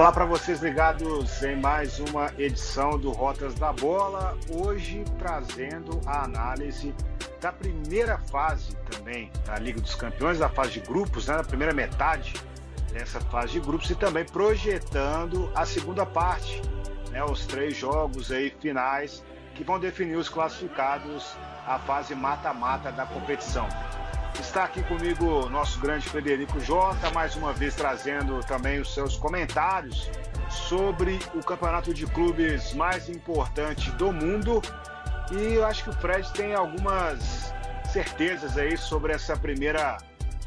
Olá para vocês ligados em mais uma edição do Rotas da Bola. Hoje trazendo a análise da primeira fase também da Liga dos Campeões, da fase de grupos, né, na primeira metade dessa fase de grupos e também projetando a segunda parte, né, os três jogos aí finais que vão definir os classificados à fase mata-mata da competição. Está aqui comigo nosso grande Frederico Jota, mais uma vez trazendo também os seus comentários sobre o campeonato de clubes mais importante do mundo. E eu acho que o Fred tem algumas certezas aí sobre essa primeira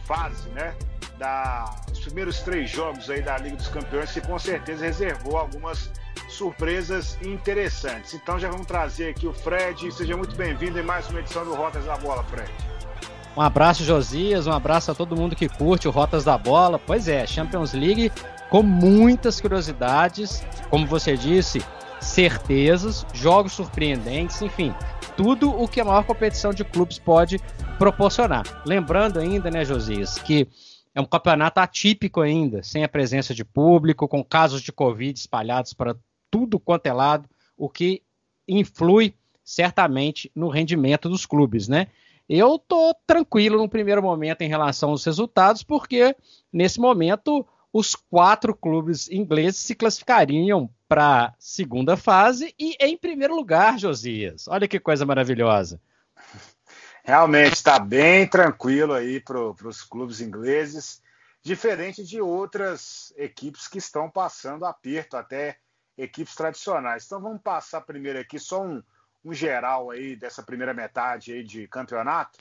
fase, né? Da, os primeiros três jogos aí da Liga dos Campeões, que com certeza reservou algumas surpresas interessantes. Então já vamos trazer aqui o Fred. Seja muito bem-vindo em mais uma edição do Rotas da Bola, Fred. Um abraço, Josias. Um abraço a todo mundo que curte o Rotas da Bola. Pois é, Champions League com muitas curiosidades, como você disse, certezas, jogos surpreendentes, enfim, tudo o que a maior competição de clubes pode proporcionar. Lembrando ainda, né, Josias, que é um campeonato atípico ainda, sem a presença de público, com casos de Covid espalhados para tudo quanto é lado, o que influi certamente no rendimento dos clubes, né? Eu tô tranquilo no primeiro momento em relação aos resultados, porque nesse momento os quatro clubes ingleses se classificariam para a segunda fase e em primeiro lugar, Josias. Olha que coisa maravilhosa. Realmente está bem tranquilo aí para os clubes ingleses, diferente de outras equipes que estão passando aperto, até equipes tradicionais. Então vamos passar primeiro aqui só um, um geral aí dessa primeira metade aí de campeonato.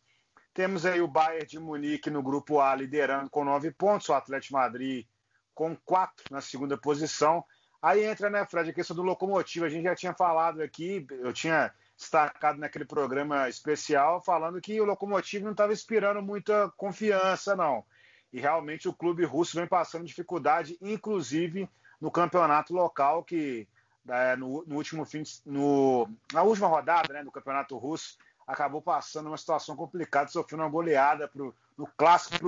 Temos aí o Bayern de Munique no grupo A liderando com nove pontos, o Atlético Madrid com quatro na segunda posição. Aí entra, né, Fred, a questão do locomotivo. A gente já tinha falado aqui, eu tinha destacado naquele programa especial, falando que o locomotivo não estava inspirando muita confiança, não. E realmente o clube russo vem passando dificuldade, inclusive no campeonato local, que é, no, no, último fim, no, na última rodada né, do Campeonato Russo, acabou passando uma situação complicada, sofrendo uma goleada pro, no clássico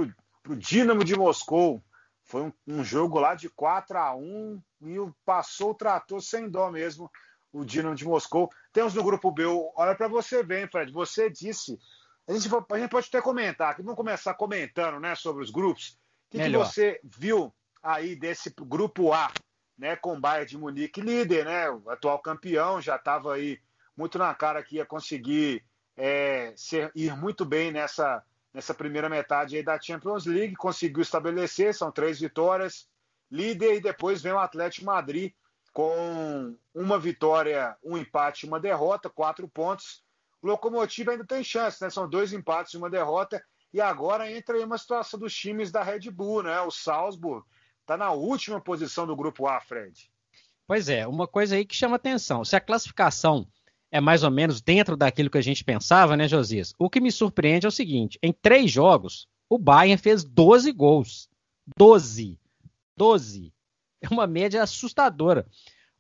para o Dinamo de Moscou. Foi um, um, jogo lá de 4 a 1 e passou o trator sem dó mesmo, o Dinamo de Moscou. Temos no grupo B, olha para você ver, Fred, você disse, a gente, a gente pode até comentar, aqui, vamos começar comentando né, sobre os grupos. O que, que você viu aí desse grupo A? Né, com o Bayern de Munique líder, né, o atual campeão, já estava aí muito na cara que ia conseguir é, ser, ir muito bem nessa, nessa primeira metade da Champions League, conseguiu estabelecer, são três vitórias, líder, e depois vem o Atlético Madrid com uma vitória, um empate, uma derrota, quatro pontos. O Locomotivo ainda tem chance, né? São dois empates e uma derrota. E agora entra aí uma situação dos times da Red Bull, né? O Salzburg Está na última posição do grupo A, Fred. Pois é, uma coisa aí que chama atenção. Se a classificação é mais ou menos dentro daquilo que a gente pensava, né, Josias? O que me surpreende é o seguinte: em três jogos, o Bayern fez 12 gols. 12. 12. É uma média assustadora.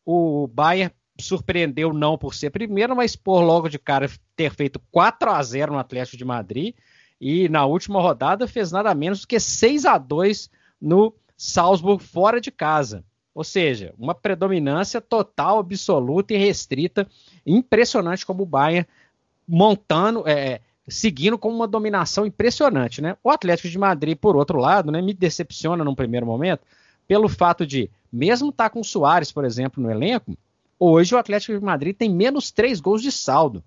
O Bayern surpreendeu não por ser primeiro, mas por logo de cara ter feito 4 a 0 no Atlético de Madrid e na última rodada fez nada menos do que 6 a 2 no Salzburg fora de casa. Ou seja, uma predominância total, absoluta e restrita, impressionante como o Bayern montando, é, seguindo com uma dominação impressionante, né? O Atlético de Madrid, por outro lado, né, me decepciona num primeiro momento, pelo fato de, mesmo estar tá com o Soares, por exemplo, no elenco, hoje o Atlético de Madrid tem menos três gols de saldo.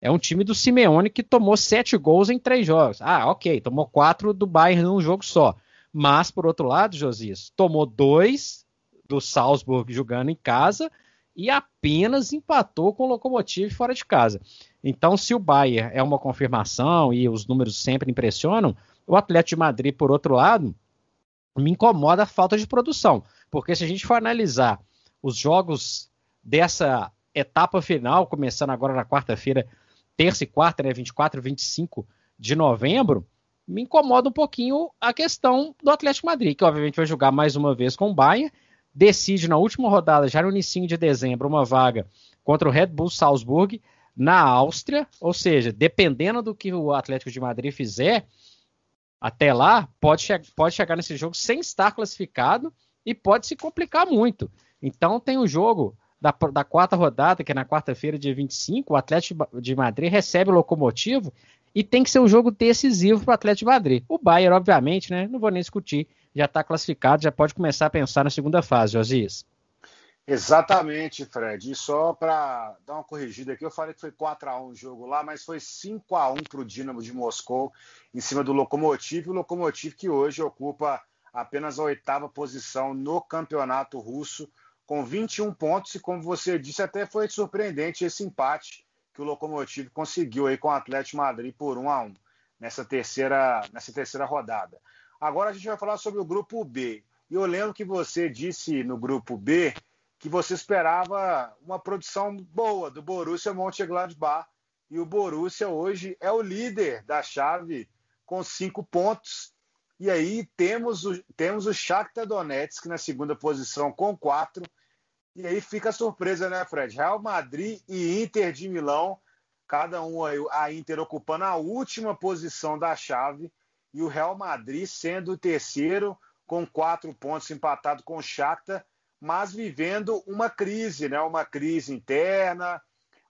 É um time do Simeone que tomou sete gols em três jogos. Ah, ok, tomou quatro do Bayern num jogo só. Mas, por outro lado, Josias, tomou dois do Salzburg jogando em casa e apenas empatou com o Lokomotiv fora de casa. Então, se o Bayern é uma confirmação e os números sempre impressionam, o Atlético de Madrid, por outro lado, me incomoda a falta de produção. Porque se a gente for analisar os jogos dessa etapa final, começando agora na quarta-feira, terça e quarta, né, 24 e 25 de novembro, me incomoda um pouquinho a questão do Atlético Madrid, que obviamente vai jogar mais uma vez com o Bayern, decide na última rodada, já no início de dezembro, uma vaga contra o Red Bull Salzburg na Áustria, ou seja, dependendo do que o Atlético de Madrid fizer, até lá pode, che pode chegar nesse jogo sem estar classificado e pode se complicar muito. Então tem o jogo da, da quarta rodada, que é na quarta-feira, dia 25, o Atlético de Madrid recebe o Locomotivo e tem que ser um jogo decisivo para o Atlético de Madrid. O Bayern, obviamente, né? Não vou nem discutir, já está classificado, já pode começar a pensar na segunda fase, Josias. Exatamente, Fred. E só para dar uma corrigida aqui, eu falei que foi 4 a 1 o jogo lá, mas foi 5 a 1 para o Dinamo de Moscou em cima do Lokomotiv, o Lokomotiv que hoje ocupa apenas a oitava posição no campeonato russo, com 21 pontos, e como você disse, até foi surpreendente esse empate que o Lokomotiv conseguiu aí com o Atlético Madrid por 1 a 1 nessa terceira, nessa terceira rodada. Agora a gente vai falar sobre o grupo B. E eu lembro que você disse no grupo B que você esperava uma produção boa do Borussia Mönchengladbach e o Borussia hoje é o líder da chave com cinco pontos. E aí temos o, temos o Shakhtar Donetsk na segunda posição com quatro. E aí fica a surpresa, né, Fred? Real Madrid e Inter de Milão, cada um aí, a Inter ocupando a última posição da chave e o Real Madrid sendo o terceiro com quatro pontos empatado com o Shakhtar mas vivendo uma crise, né? uma crise interna.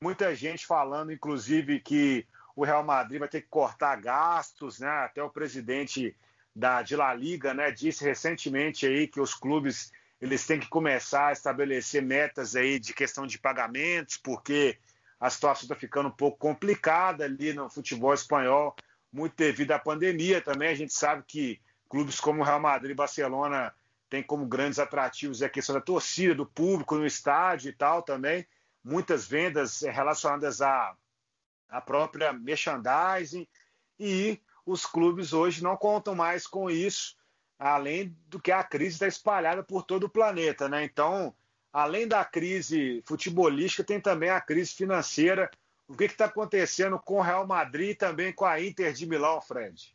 Muita gente falando, inclusive, que o Real Madrid vai ter que cortar gastos, né? Até o presidente da de La Liga, né, disse recentemente aí que os clubes eles têm que começar a estabelecer metas aí de questão de pagamentos, porque a situação está ficando um pouco complicada ali no futebol espanhol, muito devido à pandemia também. A gente sabe que clubes como Real Madrid e Barcelona tem como grandes atrativos a questão da torcida, do público no estádio e tal também. Muitas vendas relacionadas à, à própria merchandising. E os clubes hoje não contam mais com isso, além do que a crise está espalhada por todo o planeta. Né? Então, além da crise futebolística, tem também a crise financeira. O que está acontecendo com o Real Madrid e também com a Inter de Milão, Fred?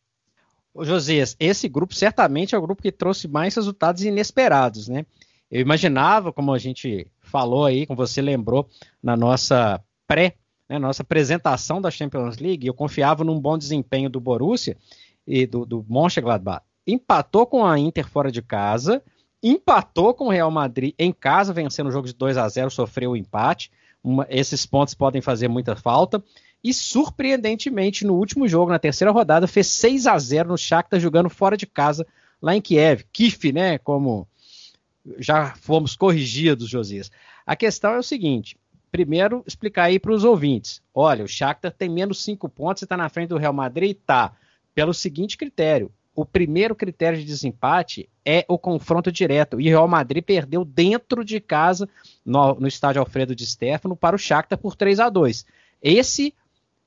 Ô, Josias, esse grupo certamente é o grupo que trouxe mais resultados inesperados, né? Eu imaginava, como a gente falou aí, como você lembrou na nossa pré, né, nossa apresentação da Champions League, eu confiava num bom desempenho do Borussia e do, do Mönchengladbach. Empatou com a Inter fora de casa, empatou com o Real Madrid em casa, vencendo o jogo de 2 a 0 sofreu o empate. Uma, esses pontos podem fazer muita falta e surpreendentemente no último jogo, na terceira rodada, fez 6 a 0 no Shakhtar jogando fora de casa lá em Kiev. Kif, né, como já fomos corrigidos, Josias. A questão é o seguinte, primeiro explicar aí para os ouvintes. Olha, o Shakhtar tem menos 5 pontos e está na frente do Real Madrid? Tá. Pelo seguinte critério, o primeiro critério de desempate é o confronto direto. E o Real Madrid perdeu dentro de casa, no, no estádio Alfredo de Stefano, para o Shakhtar por 3 a 2 Esse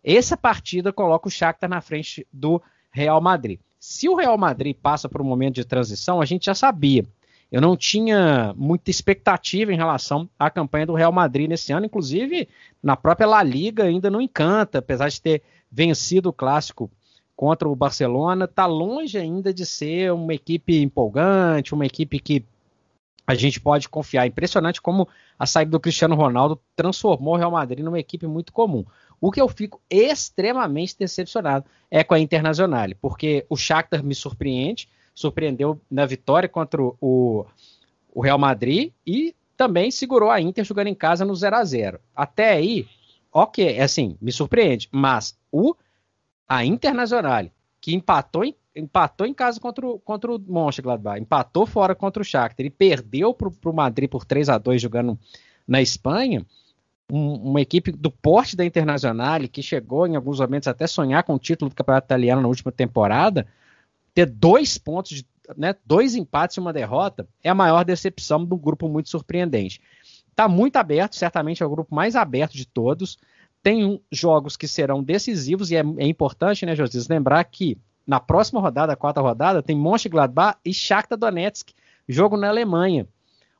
essa partida coloca o Shakhtar na frente do Real Madrid. Se o Real Madrid passa por um momento de transição, a gente já sabia. Eu não tinha muita expectativa em relação à campanha do Real Madrid nesse ano, inclusive na própria La Liga ainda não encanta, apesar de ter vencido o clássico contra o Barcelona, está longe ainda de ser uma equipe empolgante, uma equipe que a gente pode confiar. Impressionante como a saída do Cristiano Ronaldo transformou o Real Madrid numa equipe muito comum. O que eu fico extremamente decepcionado é com a Internacional, porque o Shakhtar me surpreende, surpreendeu na vitória contra o, o Real Madrid e também segurou a Inter jogando em casa no 0 a 0 Até aí, ok, é assim, me surpreende, mas o a Internacional, que empatou em, empatou em casa contra o, contra o Mönchengladbach, empatou fora contra o Shakhtar e perdeu para o Madrid por 3 a 2 jogando na Espanha, um, uma equipe do porte da Internacional, que chegou em alguns momentos até sonhar com o título do Campeonato Italiano na última temporada, ter dois pontos, né, dois empates e uma derrota, é a maior decepção do grupo muito surpreendente. Está muito aberto, certamente é o grupo mais aberto de todos. Tem jogos que serão decisivos e é, é importante, né, José, lembrar que na próxima rodada, a quarta rodada, tem Mönchengladbach e Shakhtar Donetsk, jogo na Alemanha.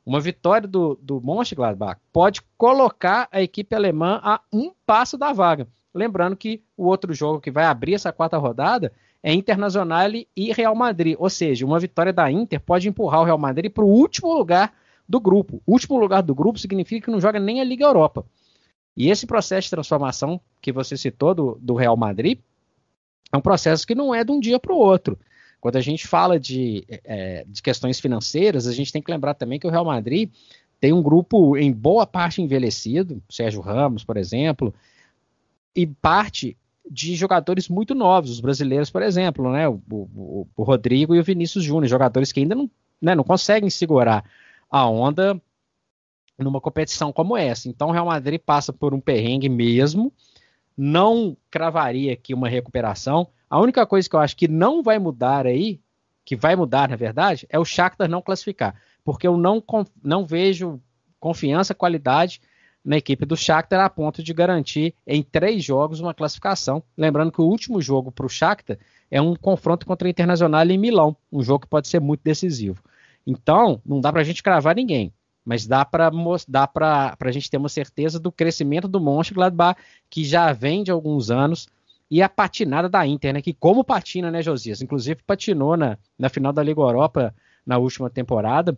Uma vitória do, do Mönchengladbach pode colocar a equipe alemã a um passo da vaga. Lembrando que o outro jogo que vai abrir essa quarta rodada é Internacional e Real Madrid. Ou seja, uma vitória da Inter pode empurrar o Real Madrid para o último lugar do grupo. O último lugar do grupo significa que não joga nem a Liga Europa. E esse processo de transformação que você citou do, do Real Madrid é um processo que não é de um dia para o outro. Quando a gente fala de, é, de questões financeiras, a gente tem que lembrar também que o Real Madrid tem um grupo em boa parte envelhecido, Sérgio Ramos, por exemplo, e parte de jogadores muito novos, os brasileiros, por exemplo, né? O, o, o Rodrigo e o Vinícius Júnior, jogadores que ainda não, né, não conseguem segurar a onda numa competição como essa. Então, o Real Madrid passa por um perrengue mesmo. Não cravaria aqui uma recuperação. A única coisa que eu acho que não vai mudar aí, que vai mudar, na verdade, é o Shakhtar não classificar porque eu não, não vejo confiança, qualidade na equipe do Shakhtar a ponto de garantir em três jogos uma classificação. Lembrando que o último jogo para o Shakhtar é um confronto contra o Internacional em Milão, um jogo que pode ser muito decisivo. Então, não dá para a gente cravar ninguém, mas dá para dá a gente ter uma certeza do crescimento do Mönchengladbach, que já vem de alguns anos, e a patinada da Inter, né, que como patina, né, Josias? Inclusive patinou na, na final da Liga Europa na última temporada,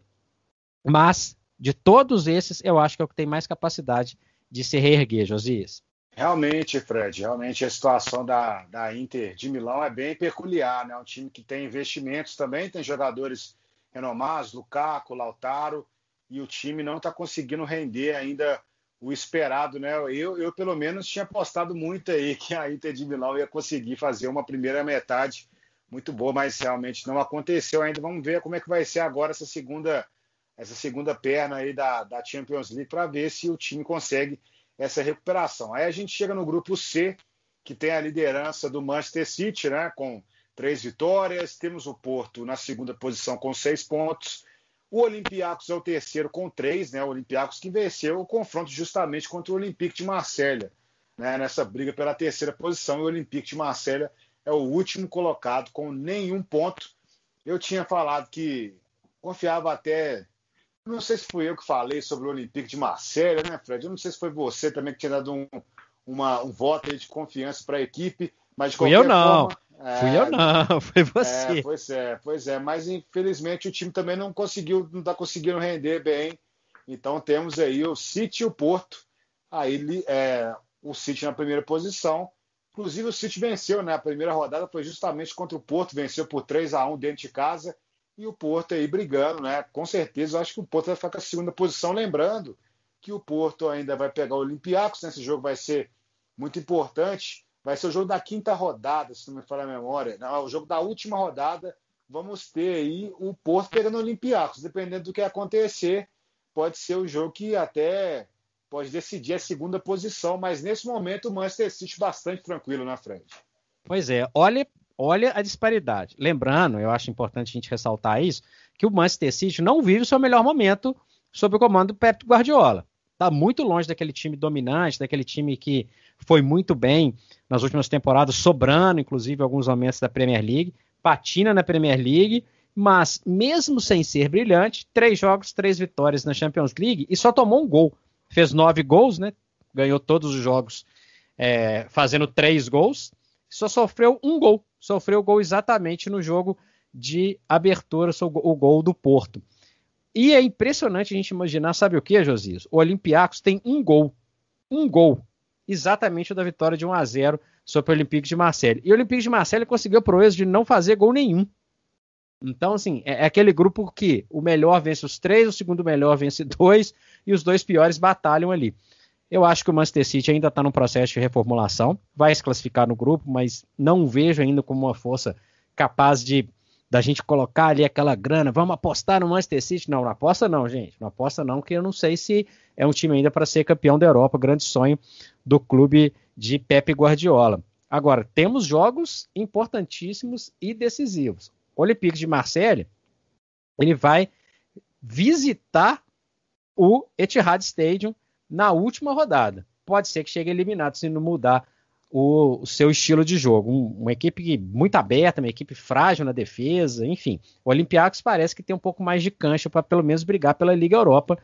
mas, de todos esses, eu acho que é o que tem mais capacidade de se reerguer, Josias. Realmente, Fred, realmente a situação da, da Inter de Milão é bem peculiar, né? Um time que tem investimentos também, tem jogadores renomados, Lukaku, Lautaro, e o time não está conseguindo render ainda o esperado, né? Eu, eu, pelo menos, tinha apostado muito aí que a Inter de Milão ia conseguir fazer uma primeira metade muito boa, mas realmente não aconteceu ainda. Vamos ver como é que vai ser agora essa segunda essa segunda perna aí da, da Champions League para ver se o time consegue essa recuperação. Aí a gente chega no grupo C, que tem a liderança do Manchester City, né, com três vitórias. Temos o Porto na segunda posição com seis pontos. O Olympiacos é o terceiro com três, né? O Olympiacos que venceu o confronto justamente contra o Olympique de Marselha, né? Nessa briga pela terceira posição. E o Olympique de Marselha é o último colocado com nenhum ponto. Eu tinha falado que confiava até não sei se fui eu que falei sobre o Olympique de Marselha, né, Fred? Eu não sei se foi você também que tinha dado um, uma, um voto de confiança para a equipe, mas de Fui eu não. Forma, é, Fui eu não, foi você. É, pois é, pois é. Mas infelizmente o time também não conseguiu, não está conseguindo render bem. Então temos aí o City e o Porto. Aí é, o City na primeira posição. Inclusive o City venceu, né? A primeira rodada foi justamente contra o Porto, venceu por 3 a 1 dentro de casa e o Porto aí brigando, né? Com certeza, eu acho que o Porto vai ficar com a segunda posição, lembrando que o Porto ainda vai pegar o Olympiacos, né? esse jogo vai ser muito importante, vai ser o jogo da quinta rodada, se não me falha a memória, não, o jogo da última rodada, vamos ter aí o Porto pegando o Olympiacos, dependendo do que acontecer, pode ser o jogo que até pode decidir a segunda posição, mas nesse momento o Manchester City bastante tranquilo na frente. Pois é, olha olha a disparidade. Lembrando, eu acho importante a gente ressaltar isso, que o Manchester City não vive o seu melhor momento sob o comando do Pep Guardiola. Está muito longe daquele time dominante, daquele time que foi muito bem nas últimas temporadas, sobrando, inclusive, alguns momentos da Premier League, patina na Premier League, mas mesmo sem ser brilhante, três jogos, três vitórias na Champions League e só tomou um gol. Fez nove gols, né? Ganhou todos os jogos é, fazendo três gols, só sofreu um gol sofreu o gol exatamente no jogo de abertura, o gol do Porto. E é impressionante a gente imaginar, sabe o que, Josias? O Olympiacos tem um gol. Um gol. Exatamente da vitória de 1 a 0 sobre o Olympique de Marseille. E o Olympique de Marseille conseguiu a proeza de não fazer gol nenhum. Então, assim, é, é aquele grupo que o melhor vence os três, o segundo melhor vence dois, e os dois piores batalham ali. Eu acho que o Manchester City ainda está no processo de reformulação, vai se classificar no grupo, mas não vejo ainda como uma força capaz de da gente colocar ali aquela grana, vamos apostar no Manchester City. Não, não aposta não, gente. Não aposta não, que eu não sei se é um time ainda para ser campeão da Europa, grande sonho do clube de Pepe Guardiola. Agora, temos jogos importantíssimos e decisivos. O Olympique de Marseille, ele vai visitar o Etihad Stadium na última rodada. Pode ser que chegue eliminado se não mudar o, o seu estilo de jogo. Um, uma equipe muito aberta, uma equipe frágil na defesa, enfim. O Olympiacos parece que tem um pouco mais de cancha para pelo menos brigar pela Liga Europa.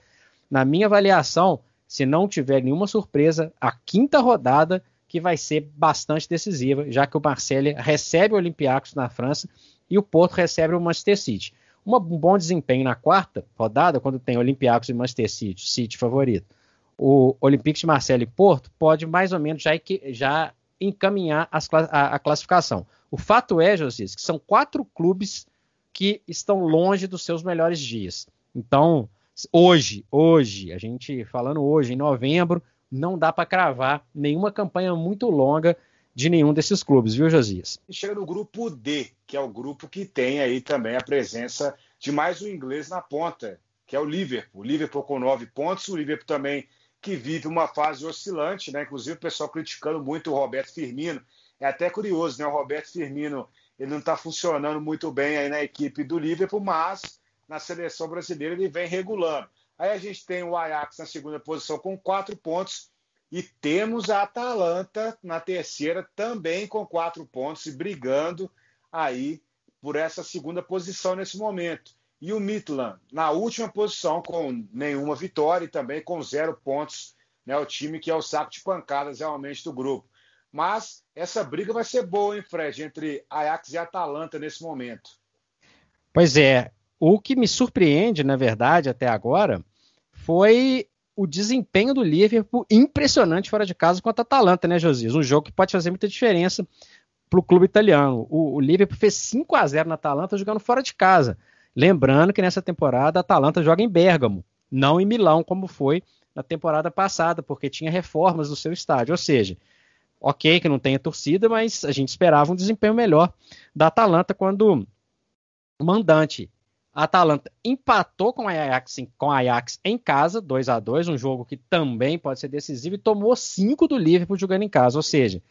Na minha avaliação, se não tiver nenhuma surpresa, a quinta rodada que vai ser bastante decisiva, já que o Marseille recebe o Olympiacos na França e o Porto recebe o Manchester City. um bom desempenho na quarta rodada, quando tem Olympiacos e Manchester City, City favorito o Olympique de Marseille e Porto pode mais ou menos já, já encaminhar as, a, a, classificação. O fato é, Josias, que são quatro clubes que estão longe dos seus melhores dias. Então, hoje, hoje, a gente falando hoje, em novembro, não dá para cravar nenhuma campanha muito longa de nenhum desses clubes, viu, Josias? Chega no grupo D, que é o grupo que tem aí também a presença de mais um inglês na ponta, que é o Liverpool. O Liverpool com nove pontos, o Liverpool também que vive uma fase oscilante, né? Inclusive o pessoal criticando muito o Roberto Firmino. É até curioso, né? O Roberto Firmino ele não está funcionando muito bem aí na equipe do Liverpool, mas na seleção brasileira ele vem regulando. Aí a gente tem o Ajax na segunda posição com quatro pontos e temos a Atalanta na terceira também com quatro pontos e brigando aí por essa segunda posição nesse momento. E o Midland na última posição com nenhuma vitória e também com zero pontos, né? O time que é o saco de pancadas realmente do grupo. Mas essa briga vai ser boa, hein, Fred, entre Ajax e Atalanta nesse momento. Pois é. O que me surpreende, na verdade, até agora, foi o desempenho do Liverpool impressionante fora de casa contra a Atalanta, né, Josias? Um jogo que pode fazer muita diferença para o clube italiano. O, o, Liverpool fez 5 a 0 na Atalanta jogando fora de casa. Lembrando que nessa temporada a Atalanta joga em Bergamo, não em Milão, como foi na temporada passada, porque tinha reformas no seu estádio. Ou seja, ok que não tenha torcida, mas a gente esperava um desempenho melhor da Atalanta quando o mandante a Atalanta empatou com a Ajax, com a Ajax em casa, 2 a 2 um jogo que também pode ser decisivo, e tomou 5 do Liverpool jogando em casa. Ou seja,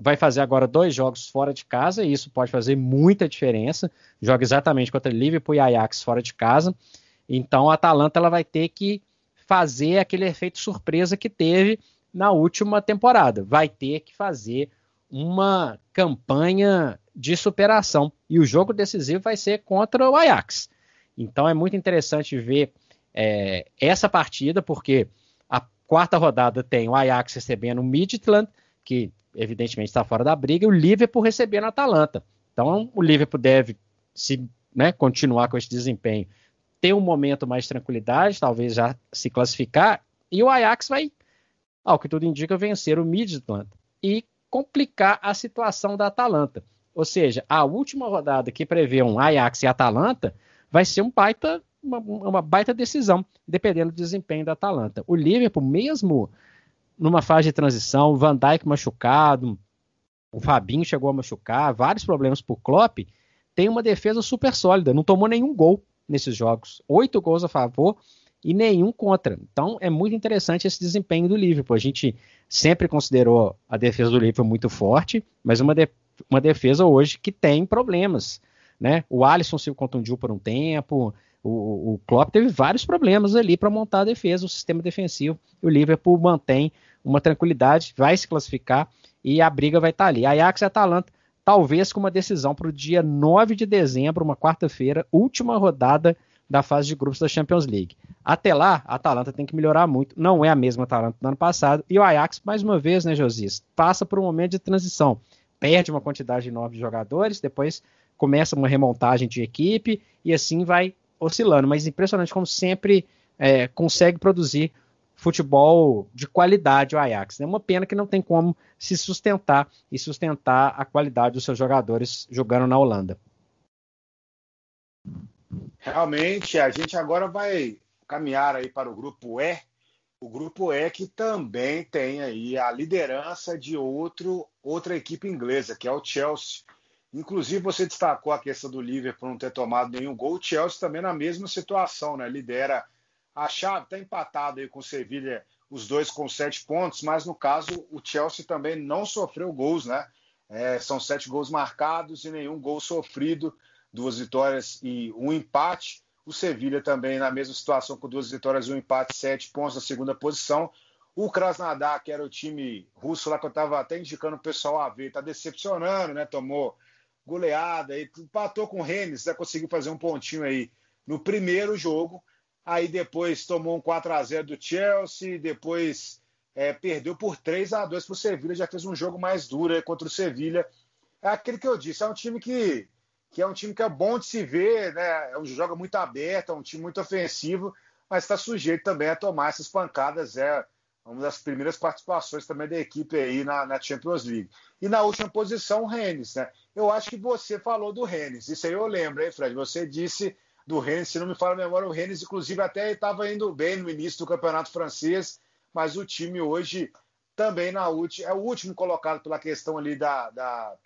vai fazer agora dois jogos fora de casa, e isso pode fazer muita diferença. Joga exatamente contra Liverpool e Ajax fora de casa. Então a Atalanta ela vai ter que fazer aquele efeito surpresa que teve na última temporada. Vai ter que fazer uma campanha de superação. E o jogo decisivo vai ser contra o Ajax. Então é muito interessante ver é, essa partida, porque a quarta rodada tem o Ajax recebendo o Midtjylland, que evidentemente está fora da briga, e o Liverpool recebendo a Atalanta. Então o Liverpool deve se né, continuar com esse desempenho, ter um momento mais de tranquilidade, talvez já se classificar, e o Ajax vai, ao que tudo indica, vencer o Midtjylland e complicar a situação da Atalanta. Ou seja, a última rodada que prevê um Ajax e Atalanta vai ser um baita, uma, uma baita decisão, dependendo do desempenho da Atalanta. O Liverpool, mesmo numa fase de transição, Van Dijk machucado, o Fabinho chegou a machucar, vários problemas por Klopp, tem uma defesa super sólida, não tomou nenhum gol nesses jogos. Oito gols a favor e nenhum contra. Então é muito interessante esse desempenho do Liverpool. A gente sempre considerou a defesa do Liverpool muito forte, mas uma, de, uma defesa hoje que tem problemas. Né? O Alisson se contundiu por um tempo, o, o Klopp teve vários problemas ali para montar a defesa, o sistema defensivo. o Liverpool mantém uma tranquilidade, vai se classificar e a briga vai estar tá ali. Ajax e Atalanta, talvez com uma decisão para o dia 9 de dezembro, uma quarta-feira, última rodada da fase de grupos da Champions League. Até lá, a Atalanta tem que melhorar muito. Não é a mesma Atalanta do ano passado. E o Ajax, mais uma vez, né, Josias, passa por um momento de transição. Perde uma quantidade enorme de jogadores, depois começa uma remontagem de equipe e assim vai oscilando. Mas impressionante como sempre é, consegue produzir futebol de qualidade o Ajax. É uma pena que não tem como se sustentar e sustentar a qualidade dos seus jogadores jogando na Holanda. Realmente, a gente agora vai caminhar aí para o grupo E. O grupo E que também tem aí a liderança de outro, outra equipe inglesa, que é o Chelsea. Inclusive, você destacou a questão do Liverpool não ter tomado nenhum gol. O Chelsea também na mesma situação, né? Lidera a chave, está empatado aí com o Sevilha, os dois com sete pontos, mas no caso o Chelsea também não sofreu gols, né? É, são sete gols marcados e nenhum gol sofrido, duas vitórias e um empate. O Sevilha também na mesma situação, com duas vitórias e um empate, sete pontos na segunda posição. O Krasnodar, que era o time russo lá que eu estava até indicando o pessoal a ver, está decepcionando, né? Tomou goleada, e empatou com o Rennes, né, conseguiu fazer um pontinho aí no primeiro jogo, aí depois tomou um 4 a 0 do Chelsea, depois é, perdeu por 3 a 2 para o Sevilha, já fez um jogo mais duro contra o Sevilha. É aquele que eu disse, é um time que, que é um time que é bom de se ver, né? É um joga muito aberto, é um time muito ofensivo, mas está sujeito também a tomar essas pancadas. É uma das primeiras participações também da equipe aí na, na Champions League. E na última posição, o Rennes, né? Eu acho que você falou do Rennes, isso aí eu lembro, hein, Fred? Você disse do Rennes, se não me fala a memória, o Rennes, inclusive, até estava indo bem no início do campeonato francês, mas o time hoje também na última, é o último colocado pela questão ali da, da,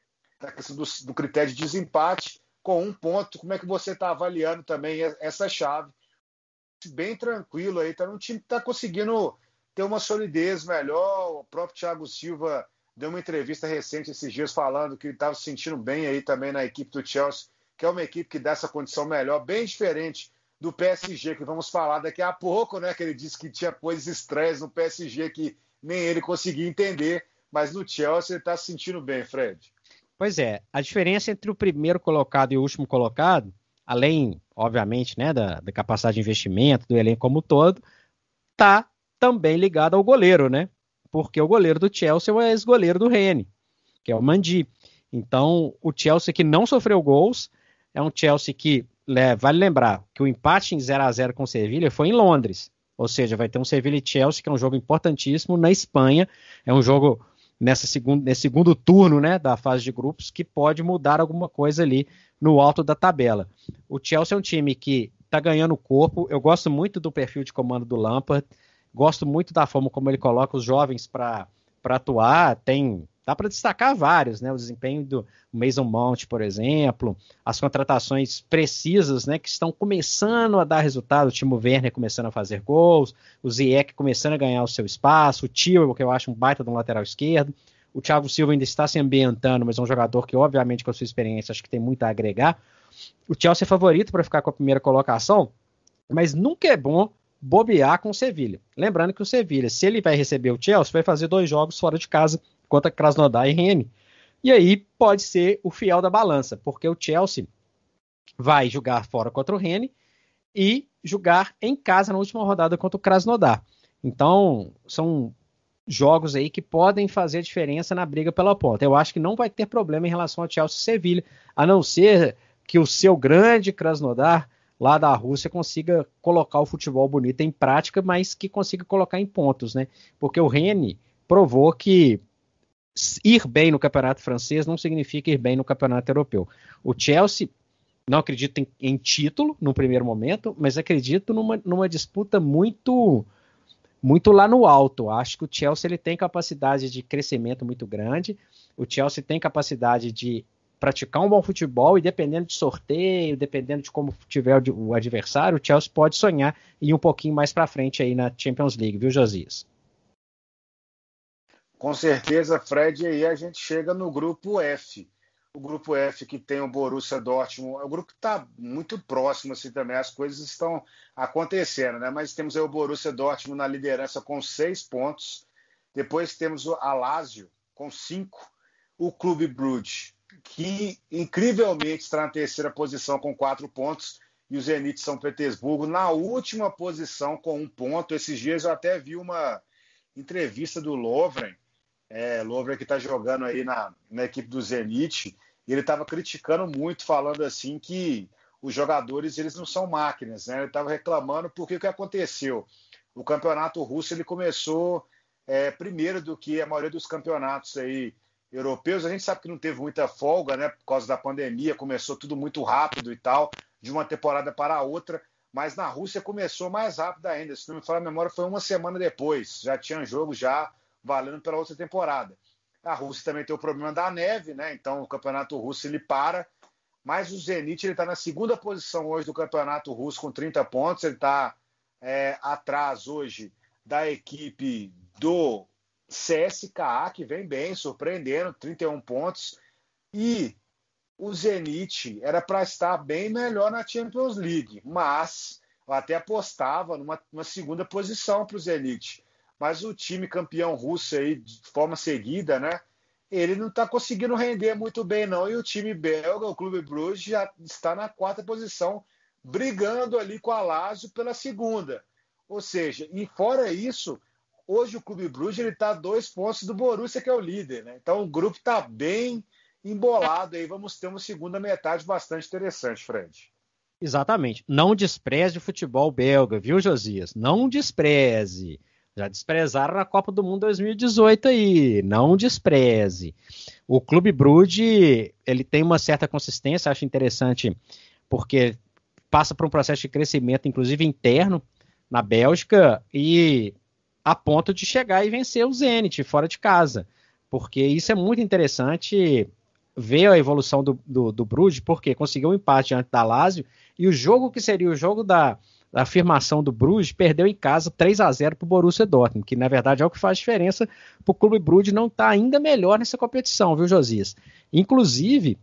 da questão do, do critério de desempate, com um ponto. Como é que você está avaliando também essa chave? Bem tranquilo aí, tá um time que está conseguindo ter uma solidez melhor. O próprio Thiago Silva deu uma entrevista recente esses dias falando que ele estava se sentindo bem aí também na equipe do Chelsea, que é uma equipe que dá essa condição melhor, bem diferente do PSG, que vamos falar daqui a pouco, né? Que ele disse que tinha coisas estranhas no PSG que nem ele conseguia entender, mas no Chelsea ele está se sentindo bem, Fred. Pois é, a diferença entre o primeiro colocado e o último colocado, além, obviamente, né, da, da capacidade de investimento do elenco como um todo, tá também ligado ao goleiro, né? Porque o goleiro do Chelsea é o ex-goleiro do Rennes, que é o Mandi. Então, o Chelsea que não sofreu gols é um Chelsea que vale lembrar que o empate em 0 a 0 com o Sevilha foi em Londres. Ou seja, vai ter um Sevilha e Chelsea, que é um jogo importantíssimo na Espanha. É um jogo nessa segundo, nesse segundo turno né, da fase de grupos que pode mudar alguma coisa ali no alto da tabela. O Chelsea é um time que está ganhando corpo. Eu gosto muito do perfil de comando do Lampard. Gosto muito da forma como ele coloca os jovens para atuar. Tem dá para destacar vários, né? O desempenho do Mason Mount, por exemplo, as contratações precisas, né? Que estão começando a dar resultado. O Timo Werner começando a fazer gols, o Ziyech começando a ganhar o seu espaço, o Tio, que eu acho um baita de um lateral esquerdo. O Thiago Silva ainda está se ambientando, mas é um jogador que, obviamente, com a sua experiência, acho que tem muito a agregar. O Chelsea é favorito para ficar com a primeira colocação, mas nunca é bom bobear com o Sevilha. Lembrando que o Sevilha, se ele vai receber o Chelsea, vai fazer dois jogos fora de casa contra Krasnodar e Rennes. E aí pode ser o fiel da balança, porque o Chelsea vai jogar fora contra o Rennes e jogar em casa na última rodada contra o Krasnodar. Então, são jogos aí que podem fazer diferença na briga pela ponta. Eu acho que não vai ter problema em relação ao Chelsea e Sevilha, a não ser que o seu grande Krasnodar lá da Rússia consiga colocar o futebol bonito em prática, mas que consiga colocar em pontos, né? Porque o Rennes provou que ir bem no campeonato francês não significa ir bem no campeonato europeu. O Chelsea não acredito em, em título no primeiro momento, mas acredito numa, numa, disputa muito muito lá no alto. Acho que o Chelsea ele tem capacidade de crescimento muito grande. O Chelsea tem capacidade de praticar um bom futebol e dependendo de sorteio, dependendo de como tiver o, adversário, o Chelsea pode sonhar e ir um pouquinho mais para frente aí na Champions League, viu, Josias? Com certeza, Fred, aí a gente chega no grupo F. O grupo F que tem o Borussia Dortmund, é o grupo que está muito próximo assim também, as coisas estão acontecendo, né? Mas temos aí o Borussia Dortmund na liderança com seis pontos. Depois temos o Alásio com cinco. O Clube Brugge que incrivelmente está na terceira posição com quatro pontos, e o Zenit São Petersburgo na última posição com um ponto. Esses dias eu até vi uma entrevista do Lovren, é, Lovren que está jogando aí na, na equipe do Zenit, ele estava criticando muito, falando assim que os jogadores eles não são máquinas, né? Ele estava reclamando porque o que aconteceu? O campeonato russo ele começou é, primeiro do que a maioria dos campeonatos aí europeus. A gente sabe que não teve muita folga, né? Por causa da pandemia, começou tudo muito rápido e tal, de uma temporada para a outra. Mas na Rússia começou mais rápido ainda. Se não me falar a memória, foi uma semana depois. Já tinha jogo já valendo pela outra temporada. A Rússia também tem o problema da neve, né? Então o campeonato russo ele para. Mas o Zenit ele está na segunda posição hoje do campeonato russo com 30 pontos. Ele está é, atrás hoje da equipe do CSKA, que vem bem, surpreendendo, 31 pontos. E o Zenit era para estar bem melhor na Champions League, mas eu até apostava numa, numa segunda posição para o Zenit. Mas o time campeão russo aí, de forma seguida, né? Ele não está conseguindo render muito bem, não. E o time belga, o Clube Bruges, já está na quarta posição, brigando ali com a Lazio pela segunda. Ou seja, e fora isso, Hoje o Clube Bruges está a dois pontos do Borussia, que é o líder. Né? Então o grupo está bem embolado aí. Vamos ter uma segunda metade bastante interessante, Fred. Exatamente. Não despreze o futebol belga, viu, Josias? Não despreze. Já desprezaram na Copa do Mundo 2018 aí, não despreze. O Clube Brude, ele tem uma certa consistência, acho interessante, porque passa por um processo de crescimento, inclusive interno, na Bélgica, e a ponto de chegar e vencer o Zenit fora de casa. Porque isso é muito interessante ver a evolução do, do, do Bruges, porque conseguiu um empate diante da Lazio, e o jogo que seria o jogo da a afirmação do Bruges, perdeu em casa 3 a 0 para o Borussia Dortmund, que na verdade é o que faz diferença para o clube Bruges não estar tá ainda melhor nessa competição, viu, Josias? Inclusive,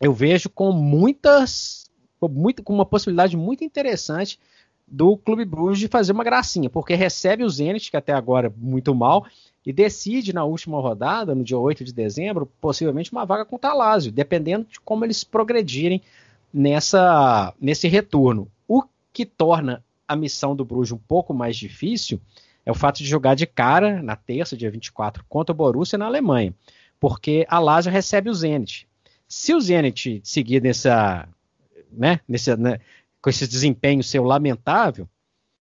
eu vejo com muitas, com, muito, com uma possibilidade muito interessante do Clube Bruges de fazer uma gracinha, porque recebe o Zenit, que até agora é muito mal, e decide na última rodada, no dia 8 de dezembro, possivelmente uma vaga com o Talásio, dependendo de como eles progredirem nessa, nesse retorno que torna a missão do Bruges um pouco mais difícil é o fato de jogar de cara na terça, dia 24, contra o Borussia na Alemanha, porque a Lazio recebe o Zenit. Se o Zenit seguir nessa, né, nesse, né, com esse desempenho seu lamentável,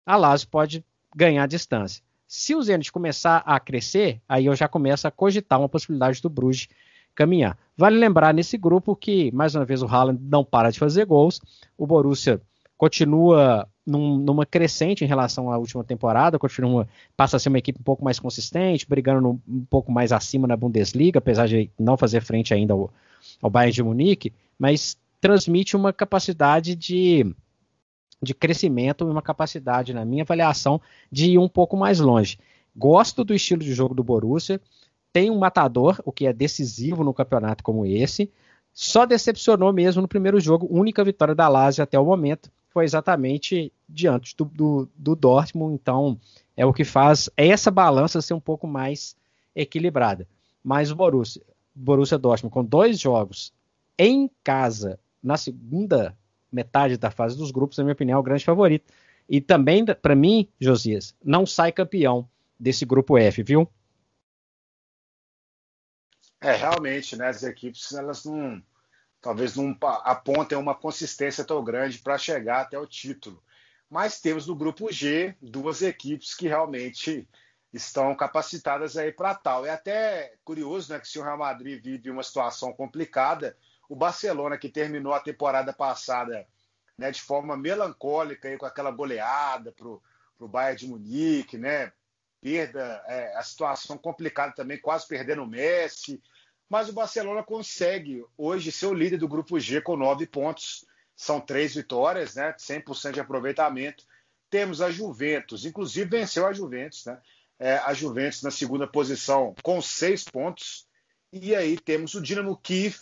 a Lazio pode ganhar distância. Se o Zenit começar a crescer, aí eu já começo a cogitar uma possibilidade do Bruges caminhar. Vale lembrar nesse grupo que, mais uma vez, o Haaland não para de fazer gols, o Borussia continua num, numa crescente em relação à última temporada, continua, passa a ser uma equipe um pouco mais consistente, brigando no, um pouco mais acima na Bundesliga, apesar de não fazer frente ainda ao, ao Bayern de Munique, mas transmite uma capacidade de, de crescimento e uma capacidade, na minha avaliação, de ir um pouco mais longe. Gosto do estilo de jogo do Borussia, tem um matador, o que é decisivo no campeonato como esse, só decepcionou mesmo no primeiro jogo, única vitória da Lazio até o momento, foi exatamente diante do, do, do Dortmund, então é o que faz essa balança ser um pouco mais equilibrada. Mas o Borussia, Borussia Dortmund com dois jogos em casa na segunda metade da fase dos grupos, na minha opinião, é o grande favorito. E também, para mim, Josias, não sai campeão desse grupo F, viu? É, realmente, né? As equipes, elas não talvez não apontem uma consistência tão grande para chegar até o título. Mas temos no grupo G duas equipes que realmente estão capacitadas aí para tal. É até curioso, né, que se o Real Madrid vive uma situação complicada, o Barcelona que terminou a temporada passada, né, de forma melancólica aí com aquela goleada para o Bayern de Munique, né, perda, é, a situação complicada também, quase perdendo o Messi, mas o Barcelona consegue hoje ser o líder do grupo G com nove pontos. São três vitórias, né? 100% de aproveitamento. Temos a Juventus, inclusive venceu a Juventus, né? É, a Juventus na segunda posição com seis pontos. E aí temos o Dinamo Kiev,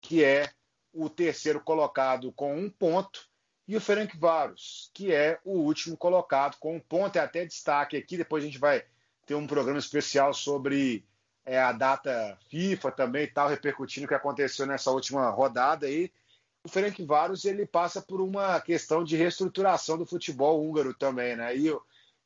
que é o terceiro colocado com um ponto, e o Ferenc Varos, que é o último colocado com um ponto. É até destaque aqui, depois a gente vai ter um programa especial sobre é, a data FIFA também e tal, repercutindo o que aconteceu nessa última rodada aí. O Ferenc Varos ele passa por uma questão de reestruturação do futebol húngaro também, né? E,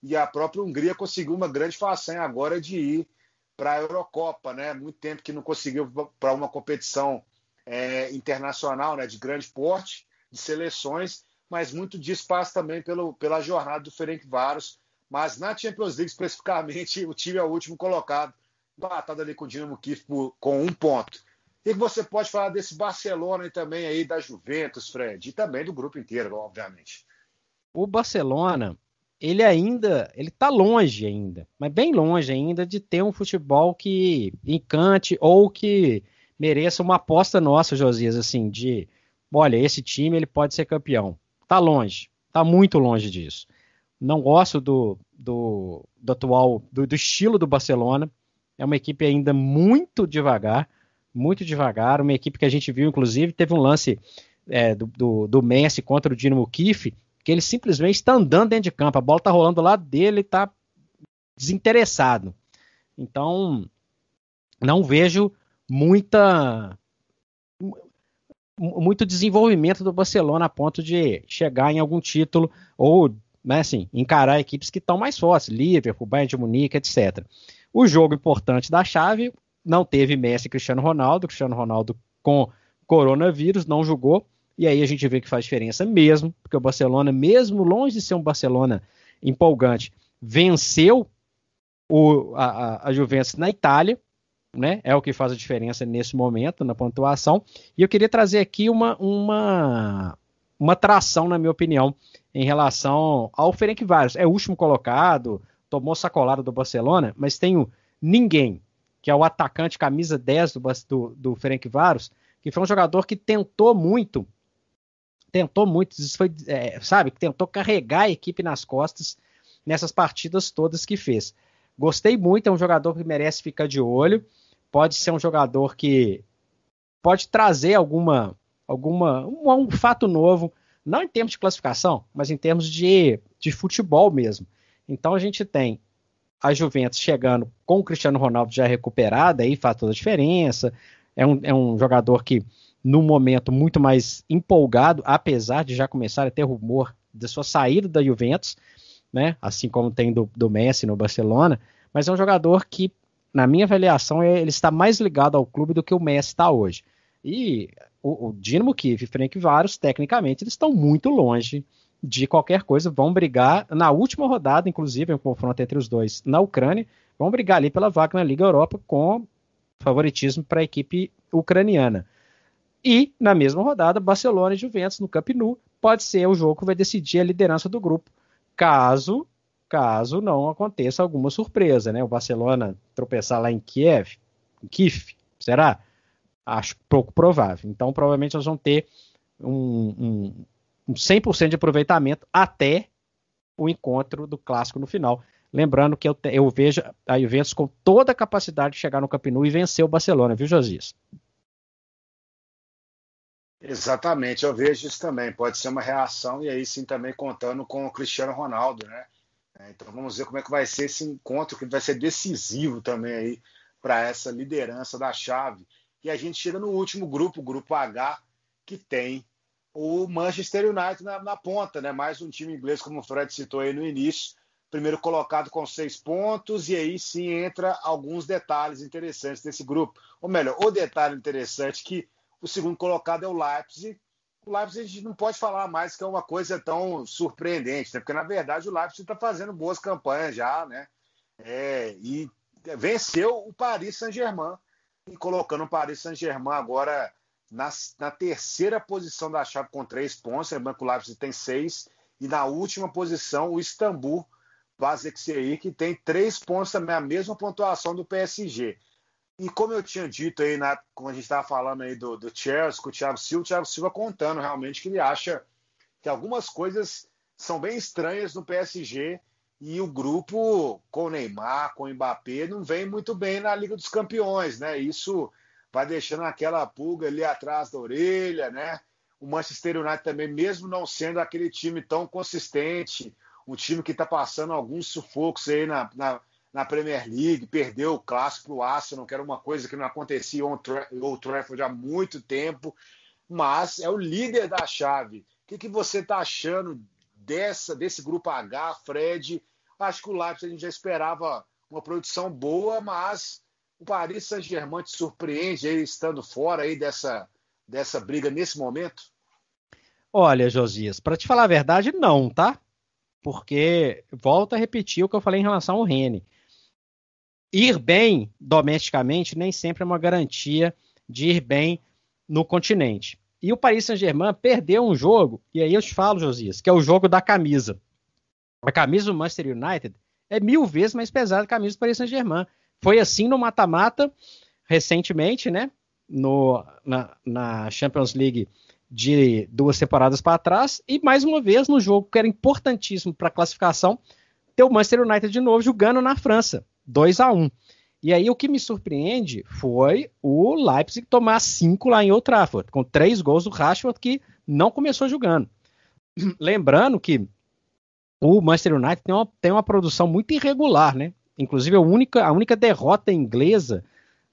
e a própria Hungria conseguiu uma grande façanha agora de ir para a Eurocopa, né? Muito tempo que não conseguiu para uma competição é, internacional, né? De grande porte, de seleções, mas muito disso passa também pelo, pela jornada do Ferenc Varos. Mas na Champions League, especificamente, o time é o último colocado empatado ali com o Dinamo Kiev com um ponto. O que você pode falar desse Barcelona e também aí da Juventus, Fred? E também do grupo inteiro, obviamente. O Barcelona, ele ainda, ele tá longe ainda, mas bem longe ainda de ter um futebol que encante ou que mereça uma aposta nossa, Josias, assim, de, olha, esse time ele pode ser campeão. Tá longe, tá muito longe disso. Não gosto do, do, do atual, do, do estilo do Barcelona. É uma equipe ainda muito devagar, muito devagar. Uma equipe que a gente viu, inclusive, teve um lance é, do, do, do, Messi contra o Dinamo Kiev, que ele simplesmente está andando dentro de campo. A bola está rolando do lado dele, está desinteressado. Então, não vejo muita muito desenvolvimento do Barcelona a ponto de chegar em algum título ou, né, assim, encarar equipes que estão mais fortes, Liverpool, Bayern de Munique, etc. O jogo importante da chave não teve Messi e Cristiano Ronaldo. Cristiano Ronaldo com coronavírus não jogou. E aí a gente vê que faz diferença mesmo, porque o Barcelona, mesmo longe de ser um Barcelona empolgante, venceu o, a, a Juventus na Itália, né? É o que faz a diferença nesse momento na pontuação. E eu queria trazer aqui uma, uma, uma tração, na minha opinião, em relação ao Ferencváros. É o último colocado, tomou sacolada do Barcelona, mas tem ninguém, que é o atacante camisa 10 do, do, do Ferencváros, que foi um jogador que tentou muito, tentou muito, foi, é, sabe, que tentou carregar a equipe nas costas nessas partidas todas que fez. Gostei muito, é um jogador que merece ficar de olho. Pode ser um jogador que pode trazer alguma, alguma um, um fato novo, não em termos de classificação, mas em termos de, de futebol mesmo. Então a gente tem a Juventus chegando com o Cristiano Ronaldo já recuperado, aí faz toda a diferença. É um, é um jogador que, no momento, muito mais empolgado, apesar de já começar a ter rumor da sua saída da Juventus né? Assim como tem do, do Messi no Barcelona, mas é um jogador que, na minha avaliação, ele está mais ligado ao clube do que o Messi está hoje. E o, o Dinamo Kiev e Frank Varos, tecnicamente, eles estão muito longe de qualquer coisa, vão brigar na última rodada, inclusive, um confronto entre os dois na Ucrânia, vão brigar ali pela vaga na Liga Europa com favoritismo para a equipe ucraniana. E, na mesma rodada, Barcelona e Juventus no Camp Nou pode ser o jogo que vai decidir a liderança do grupo caso caso não aconteça alguma surpresa, né? O Barcelona tropeçar lá em Kiev, em Kiev, será? Acho pouco provável. Então, provavelmente nós vamos ter um, um, um 100% de aproveitamento até o encontro do clássico no final. Lembrando que eu, te, eu vejo a Juventus com toda a capacidade de chegar no Camp e vencer o Barcelona, viu, Josias? Exatamente, eu vejo isso também. Pode ser uma reação, e aí sim também contando com o Cristiano Ronaldo, né? É, então vamos ver como é que vai ser esse encontro, que vai ser decisivo também aí para essa liderança da chave. E a gente chega no último grupo, o grupo H, que tem o Manchester United na, na, ponta, né? Mais um time inglês, como o Fred citou aí no início, primeiro colocado com seis pontos, e aí sim entra alguns detalhes interessantes desse grupo. Ou melhor, o detalhe interessante que o segundo colocado é o Leipzig. O Leipzig a gente não pode falar mais que é uma coisa tão surpreendente, né? porque na verdade o Leipzig está fazendo boas campanhas já, né? É, e venceu o Paris Saint-Germain e colocando o Paris Saint-Germain agora na, na, terceira posição da chave com três pontos. O Leipzig tem seis. E na última posição, o Istambul Basaksehir, que tem três pontos também, a mesma pontuação do PSG. E como eu tinha dito aí, na, como a gente estava falando aí do, do Chelsea, com o Thiago Silva, o Thiago Silva contando realmente que ele acha que algumas coisas são bem estranhas no PSG e o grupo com o Neymar, com o Mbappé, não vem muito bem na Liga dos Campeões, né? Isso vai deixando aquela pulga ali atrás da orelha, né? O Manchester United também, mesmo não sendo aquele time tão consistente, um time que está passando alguns sufocos aí na, na na Premier League, perdeu o clássico para o Arsenal, que era uma coisa que não acontecia em Old Trafford há muito tempo, mas é o líder da chave. O que, que você está achando dessa desse grupo H, Fred? Acho que o Leipzig a gente já esperava uma produção boa, mas o Paris Saint-Germain te surpreende aí estando fora aí dessa, dessa briga nesse momento? Olha, Josias, para te falar a verdade, não, tá? Porque volta a repetir o que eu falei em relação ao Rene ir bem domesticamente nem sempre é uma garantia de ir bem no continente. E o Paris Saint-Germain perdeu um jogo, e aí eu te falo, Josias, que é o jogo da camisa. A camisa do Manchester United é mil vezes mais pesada que a camisa do Paris Saint-Germain. Foi assim no mata-mata recentemente, né? No, na, na Champions League de duas temporadas para trás, e mais uma vez no jogo que era importantíssimo para a classificação, ter o Manchester United de novo jogando na França. 2 a 1 E aí o que me surpreende foi o Leipzig tomar 5 lá em Old Trafford, com três gols do Rashford que não começou jogando. Lembrando que o Manchester United tem uma, tem uma produção muito irregular, né? Inclusive a única, a única derrota inglesa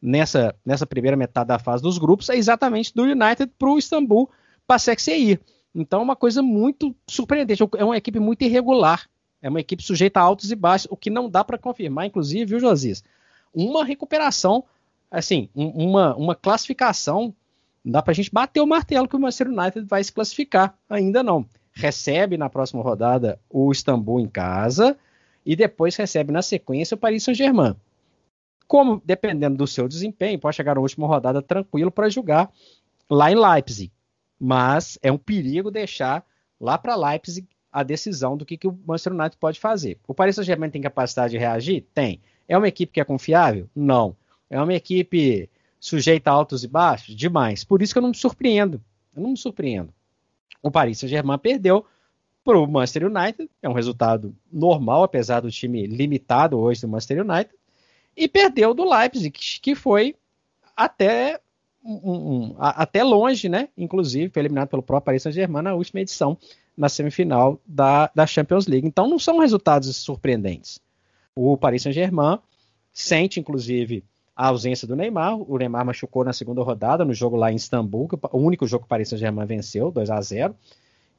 nessa, nessa primeira metade da fase dos grupos é exatamente do United para o Istambul Basaksehir. Então é uma coisa muito surpreendente, é uma equipe muito irregular é uma equipe sujeita a altos e baixos, o que não dá para confirmar, inclusive, viu, Josias? Uma recuperação, assim, uma, uma classificação, não dá para a gente bater o martelo que o Manchester United vai se classificar, ainda não. Recebe na próxima rodada o Istambul em casa e depois recebe na sequência o Paris Saint-Germain. Como, dependendo do seu desempenho, pode chegar na última rodada tranquilo para jogar lá em Leipzig. Mas é um perigo deixar lá para Leipzig a decisão do que, que o Manchester United pode fazer. O Paris Saint-Germain tem capacidade de reagir? Tem. É uma equipe que é confiável? Não. É uma equipe sujeita a altos e baixos? Demais. Por isso que eu não me surpreendo. Eu não me surpreendo. O Paris Saint-Germain perdeu para o Manchester United, é um resultado normal, apesar do time limitado hoje do Manchester United, e perdeu do Leipzig, que foi até um, um, até longe, né? Inclusive, foi eliminado pelo próprio Paris Saint-Germain na última edição, na semifinal da, da Champions League. Então, não são resultados surpreendentes. O Paris Saint-Germain sente, inclusive, a ausência do Neymar. O Neymar machucou na segunda rodada, no jogo lá em Istambul, o único jogo que o Paris Saint-Germain venceu, 2 a 0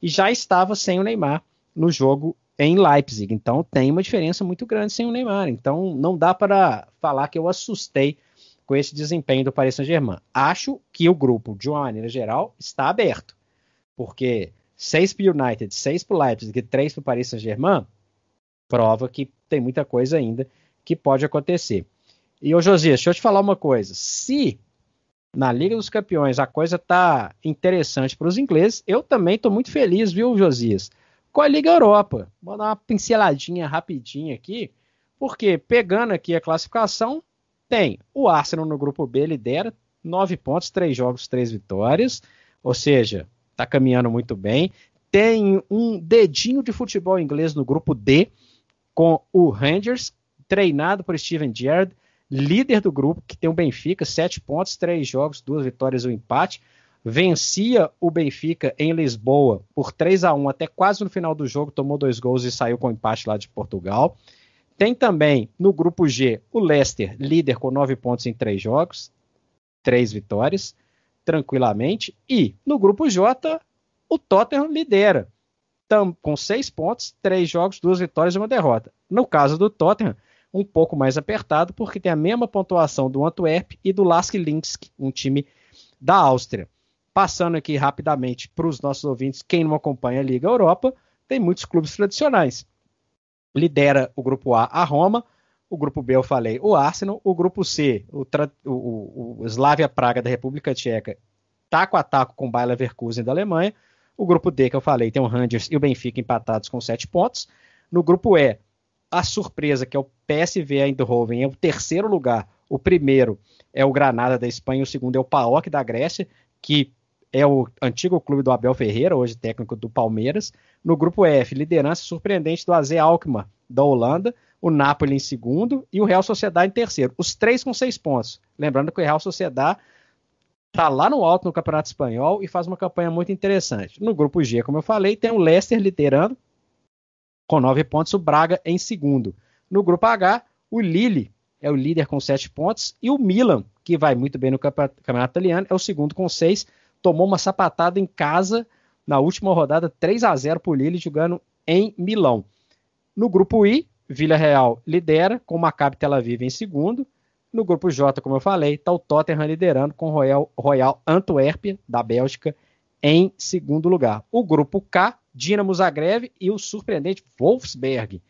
e já estava sem o Neymar no jogo em Leipzig. Então tem uma diferença muito grande sem o Neymar. Então não dá para falar que eu assustei com esse desempenho do Paris Saint-Germain. Acho que o grupo, de uma maneira geral, está aberto. Porque 6 para o United, 6 para o Leipzig e 3 para o Paris Saint-Germain, prova que tem muita coisa ainda que pode acontecer. E, ô Josias, deixa eu te falar uma coisa. Se na Liga dos Campeões a coisa tá interessante para os ingleses, eu também estou muito feliz, viu, Josias? Com a Liga Europa. Vou dar uma pinceladinha rapidinha aqui, porque pegando aqui a classificação, tem o Arsenal no grupo B, lidera, nove pontos, três jogos, três vitórias. Ou seja, está caminhando muito bem. Tem um dedinho de futebol inglês no grupo D, com o Rangers, treinado por Steven Gerrard, líder do grupo, que tem o Benfica, sete pontos, três jogos, duas vitórias e um empate. Vencia o Benfica em Lisboa por 3 a 1 até quase no final do jogo, tomou dois gols e saiu com empate lá de Portugal. Tem também no grupo G o Leicester, líder com nove pontos em três jogos, três vitórias, tranquilamente. E no grupo J, o Tottenham lidera, com seis pontos, três jogos, duas vitórias e uma derrota. No caso do Tottenham, um pouco mais apertado, porque tem a mesma pontuação do Antwerp e do Lask Linsk, um time da Áustria. Passando aqui rapidamente para os nossos ouvintes, quem não acompanha a Liga Europa, tem muitos clubes tradicionais lidera o grupo A, a Roma. O grupo B, eu falei, o Arsenal. O grupo C, o, o, o Slavia Praga da República Tcheca, taco a taco com o Bayer Leverkusen da Alemanha. O grupo D, que eu falei, tem o Rangers e o Benfica empatados com sete pontos. No grupo E, a surpresa, que é o PSV Eindhoven, é o terceiro lugar. O primeiro é o Granada da Espanha, o segundo é o PAOK da Grécia, que é o antigo clube do Abel Ferreira, hoje técnico do Palmeiras. No grupo F, liderança surpreendente do AZ Alkmaar, da Holanda, o Napoli em segundo e o Real Sociedade em terceiro. Os três com seis pontos. Lembrando que o Real Sociedade está lá no alto no Campeonato Espanhol e faz uma campanha muito interessante. No grupo G, como eu falei, tem o Leicester liderando com nove pontos, o Braga em segundo. No grupo H, o Lille é o líder com sete pontos e o Milan, que vai muito bem no Campeonato Italiano, é o segundo com seis tomou uma sapatada em casa na última rodada, 3 a 0 por Lille, jogando em Milão. No grupo I, Vila Real lidera, com o Maccabi Tel Aviv em segundo. No grupo J, como eu falei, está o Tottenham liderando com o Royal, Royal da Bélgica, em segundo lugar. O grupo K, Dinamo Zagreb e o surpreendente Wolfsberg,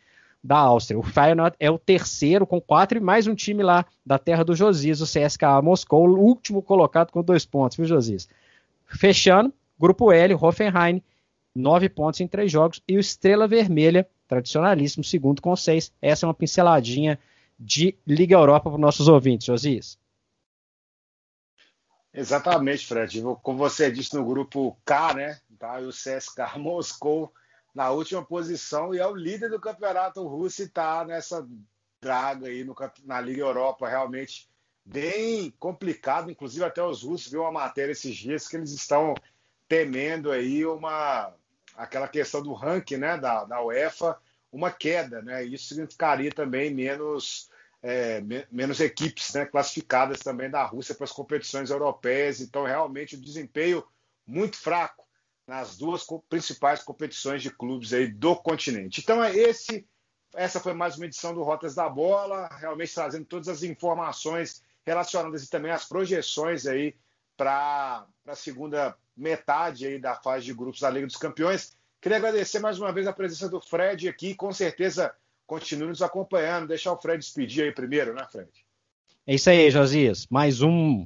da Áustria. O Feyenoord é o terceiro com quatro e mais um time lá da terra do Josias, o CSKA Moscou, o último colocado com dois pontos, viu, Josias? Fechando, grupo L, Hoffenheim, nove pontos em três jogos, e o Estrela Vermelha, tradicionalíssimo, segundo com seis. Essa é uma pinceladinha de Liga Europa para os nossos ouvintes, Josias. Exatamente, Fred. Como você disse no grupo K, né? Tá, o CSK Moscou na última posição e é o líder do campeonato russo e está nessa draga aí no, na Liga Europa. Realmente bem complicado, inclusive até os russos viu uma matéria esses dias que eles estão temendo aí uma aquela questão do ranking, né, da, da UEFA, uma queda, né? Isso significaria também menos é, me, menos equipes né, classificadas também da Rússia para as competições europeias. Então, realmente, o desempenho muito fraco nas duas principais competições de clubes aí do continente. Então, é esse. Essa foi mais uma edição do Rotas da Bola, realmente trazendo todas as informações relacionadas também às projeções aí para a segunda metade aí da fase de grupos da Liga dos Campeões. Queria agradecer mais uma vez a presença do Fred aqui, com certeza continue nos acompanhando. Deixar o Fred despedir aí primeiro, né, Fred? É isso aí, Josias. Mais um,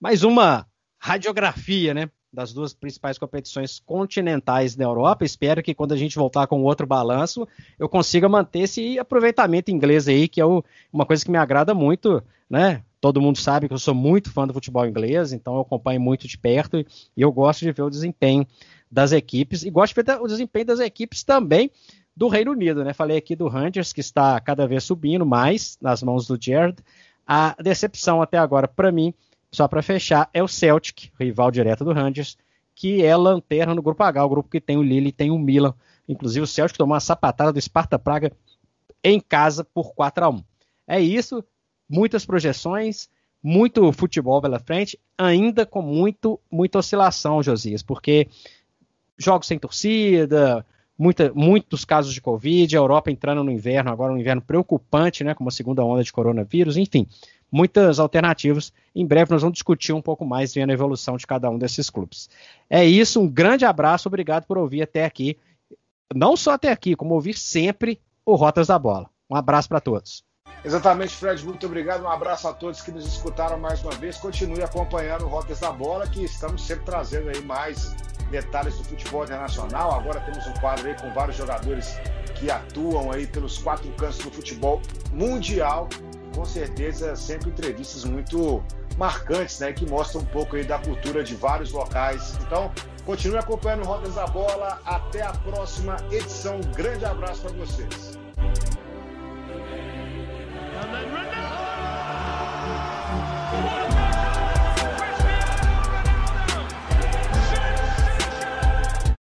mais uma radiografia, né? Das duas principais competições continentais da Europa. Espero que quando a gente voltar com outro balanço, eu consiga manter esse aproveitamento inglês aí, que é o, uma coisa que me agrada muito, né? Todo mundo sabe que eu sou muito fã do futebol inglês, então eu acompanho muito de perto e eu gosto de ver o desempenho das equipes e gosto de ver o desempenho das equipes também do Reino Unido, né? Falei aqui do Rangers que está cada vez subindo mais nas mãos do Jared. A decepção até agora para mim, só para fechar, é o Celtic, rival direto do Rangers, que é lanterna no grupo H, o grupo que tem o Lille e tem o Milan. Inclusive o Celtic tomou uma sapatada do Sparta Praga em casa por 4 a 1. É isso, muitas projeções, muito futebol pela frente, ainda com muito, muita oscilação, Josias, porque jogos sem torcida, muita, muitos casos de Covid, a Europa entrando no inverno, agora um inverno preocupante, né, com uma segunda onda de coronavírus, enfim, muitas alternativas. Em breve nós vamos discutir um pouco mais vendo a evolução de cada um desses clubes. É isso, um grande abraço, obrigado por ouvir até aqui. Não só até aqui, como ouvir sempre o Rotas da Bola. Um abraço para todos. Exatamente, Fred, muito obrigado. Um abraço a todos que nos escutaram mais uma vez. Continue acompanhando o Rotas da Bola, que estamos sempre trazendo aí mais detalhes do futebol internacional. Agora temos um quadro aí com vários jogadores que atuam aí pelos quatro cantos do futebol mundial. Com certeza, sempre entrevistas muito marcantes, né, que mostram um pouco aí da cultura de vários locais. Então, continue acompanhando Rodas da Bola. Até a próxima edição. Um grande abraço para vocês.